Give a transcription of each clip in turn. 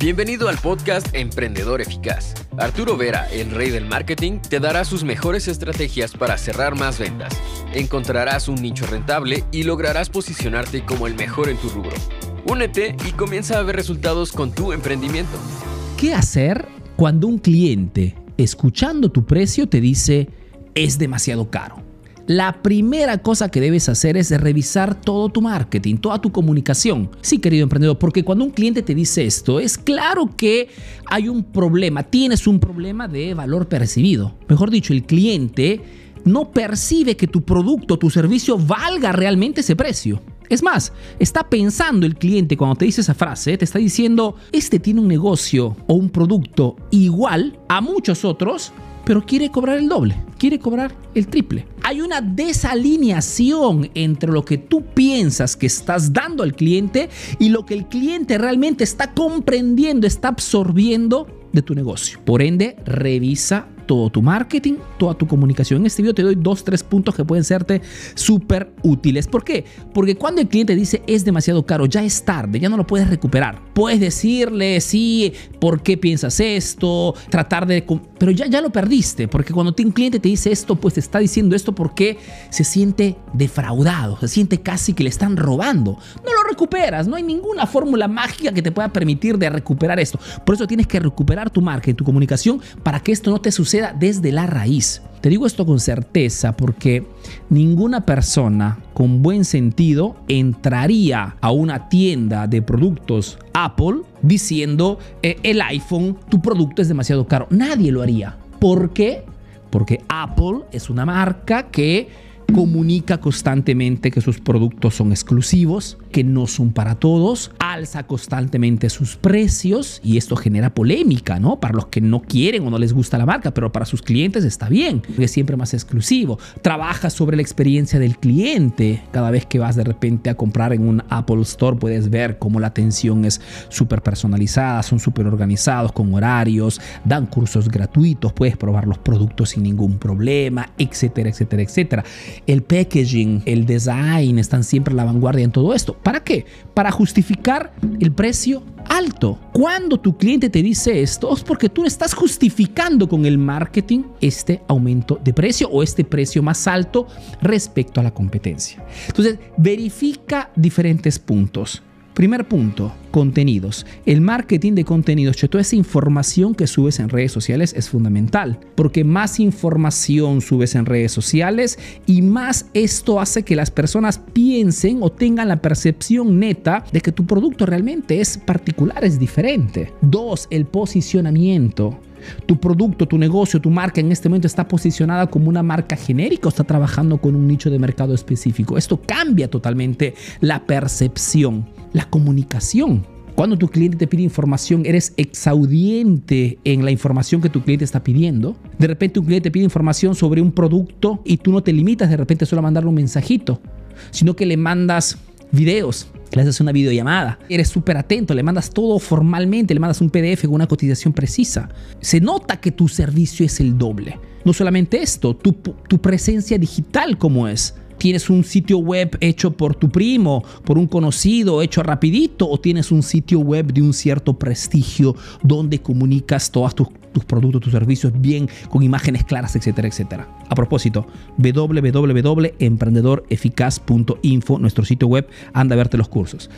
Bienvenido al podcast Emprendedor Eficaz. Arturo Vera, el rey del marketing, te dará sus mejores estrategias para cerrar más ventas. Encontrarás un nicho rentable y lograrás posicionarte como el mejor en tu rubro. Únete y comienza a ver resultados con tu emprendimiento. ¿Qué hacer cuando un cliente, escuchando tu precio, te dice es demasiado caro? La primera cosa que debes hacer es revisar todo tu marketing, toda tu comunicación. Sí, querido emprendedor, porque cuando un cliente te dice esto, es claro que hay un problema, tienes un problema de valor percibido. Mejor dicho, el cliente no percibe que tu producto, tu servicio valga realmente ese precio. Es más, está pensando el cliente cuando te dice esa frase, te está diciendo, este tiene un negocio o un producto igual a muchos otros, pero quiere cobrar el doble, quiere cobrar el triple. Hay una desalineación entre lo que tú piensas que estás dando al cliente y lo que el cliente realmente está comprendiendo, está absorbiendo de tu negocio. Por ende, revisa todo tu marketing, toda tu comunicación. En este video te doy dos, tres puntos que pueden serte súper útiles. ¿Por qué? Porque cuando el cliente dice es demasiado caro, ya es tarde, ya no lo puedes recuperar. Puedes decirle, sí, ¿por qué piensas esto? Tratar de... Pero ya, ya lo perdiste, porque cuando un cliente te dice esto, pues te está diciendo esto porque se siente defraudado, se siente casi que le están robando. No lo recuperas, no hay ninguna fórmula mágica que te pueda permitir de recuperar esto. Por eso tienes que recuperar tu marca y tu comunicación para que esto no te suceda desde la raíz. Te digo esto con certeza porque ninguna persona con buen sentido entraría a una tienda de productos Apple diciendo eh, el iPhone, tu producto es demasiado caro. Nadie lo haría. ¿Por qué? Porque Apple es una marca que comunica constantemente que sus productos son exclusivos, que no son para todos, alza constantemente sus precios y esto genera polémica, ¿no? Para los que no quieren o no les gusta la marca, pero para sus clientes está bien, es siempre más exclusivo. Trabaja sobre la experiencia del cliente. Cada vez que vas de repente a comprar en un Apple Store puedes ver cómo la atención es súper personalizada, son súper organizados con horarios, dan cursos gratuitos, puedes probar los productos sin ningún problema, etcétera, etcétera, etcétera. El packaging, el design están siempre a la vanguardia en todo esto. ¿Para qué? Para justificar el precio alto. Cuando tu cliente te dice esto es porque tú estás justificando con el marketing este aumento de precio o este precio más alto respecto a la competencia. Entonces, verifica diferentes puntos. Primer punto, contenidos. El marketing de contenidos, toda esa información que subes en redes sociales es fundamental, porque más información subes en redes sociales y más esto hace que las personas piensen o tengan la percepción neta de que tu producto realmente es particular, es diferente. Dos, el posicionamiento. Tu producto, tu negocio, tu marca en este momento está posicionada como una marca genérica o está trabajando con un nicho de mercado específico. Esto cambia totalmente la percepción, la comunicación. Cuando tu cliente te pide información, eres exaudiente en la información que tu cliente está pidiendo. De repente un cliente te pide información sobre un producto y tú no te limitas de repente solo a mandarle un mensajito, sino que le mandas videos, le haces una videollamada, eres súper atento, le mandas todo formalmente, le mandas un PDF con una cotización precisa. Se nota que tu servicio es el doble. No solamente esto, tu, tu presencia digital como es tienes un sitio web hecho por tu primo, por un conocido, hecho rapidito, o tienes un sitio web de un cierto prestigio donde comunicas todos tus, tus productos, tus servicios bien, con imágenes claras, etcétera, etcétera. A propósito, www.emprendedoreficaz.info, nuestro sitio web, anda a verte los cursos.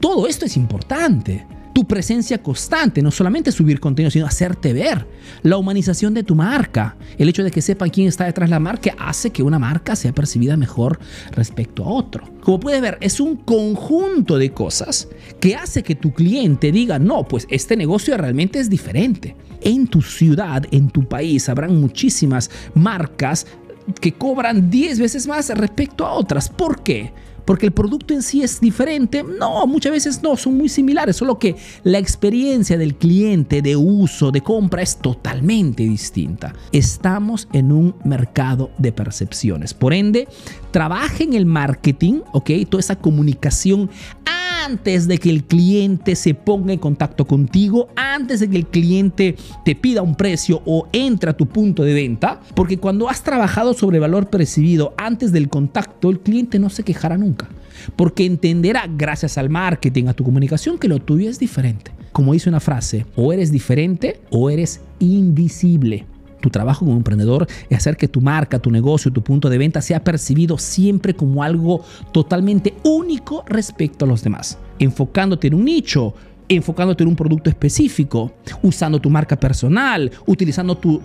todo esto es importante tu presencia constante, no solamente subir contenido, sino hacerte ver. La humanización de tu marca, el hecho de que sepan quién está detrás de la marca, hace que una marca sea percibida mejor respecto a otro. Como puedes ver, es un conjunto de cosas que hace que tu cliente diga, no, pues este negocio realmente es diferente. En tu ciudad, en tu país, habrán muchísimas marcas que cobran 10 veces más respecto a otras. ¿Por qué? porque el producto en sí es diferente. No, muchas veces no, son muy similares, solo que la experiencia del cliente de uso, de compra es totalmente distinta. Estamos en un mercado de percepciones. Por ende, trabaja en el marketing, ¿ok? Toda esa comunicación antes de que el cliente se ponga en contacto contigo, antes de que el cliente te pida un precio o entre a tu punto de venta, porque cuando has trabajado sobre valor percibido antes del contacto, el cliente no se quejará nunca, porque entenderá gracias al marketing, a tu comunicación, que lo tuyo es diferente como dice una frase, o eres diferente o eres invisible. Tu trabajo como emprendedor es hacer que tu marca, tu negocio, tu punto de venta sea percibido siempre como algo totalmente único respecto a los demás, enfocándote en un nicho, enfocándote en un producto específico, usando tu marca personal, utilizando tu,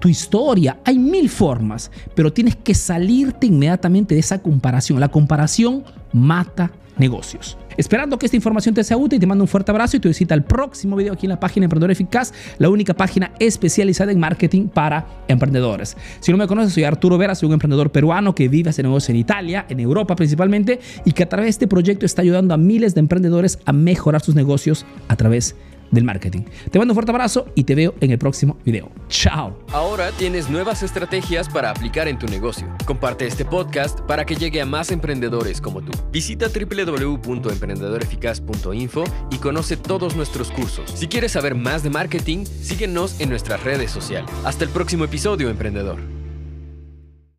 tu, historia. Hay mil formas, pero tienes que salirte inmediatamente de esa comparación. La comparación mata negocios. Esperando que esta información te sea útil, te mando un fuerte abrazo y te visita el próximo video aquí en la página Emprendedor Eficaz, la única página especializada en marketing para emprendedores. Si no me conoces, soy Arturo Vera, soy un emprendedor peruano que vive ese negocio en Italia, en Europa principalmente, y que a través de este proyecto está ayudando a miles de emprendedores a mejorar sus negocios a través de del marketing. Te mando un fuerte abrazo y te veo en el próximo video. Chao. Ahora tienes nuevas estrategias para aplicar en tu negocio. Comparte este podcast para que llegue a más emprendedores como tú. Visita www.emprendedoreficaz.info y conoce todos nuestros cursos. Si quieres saber más de marketing, síguenos en nuestras redes sociales. Hasta el próximo episodio, emprendedor.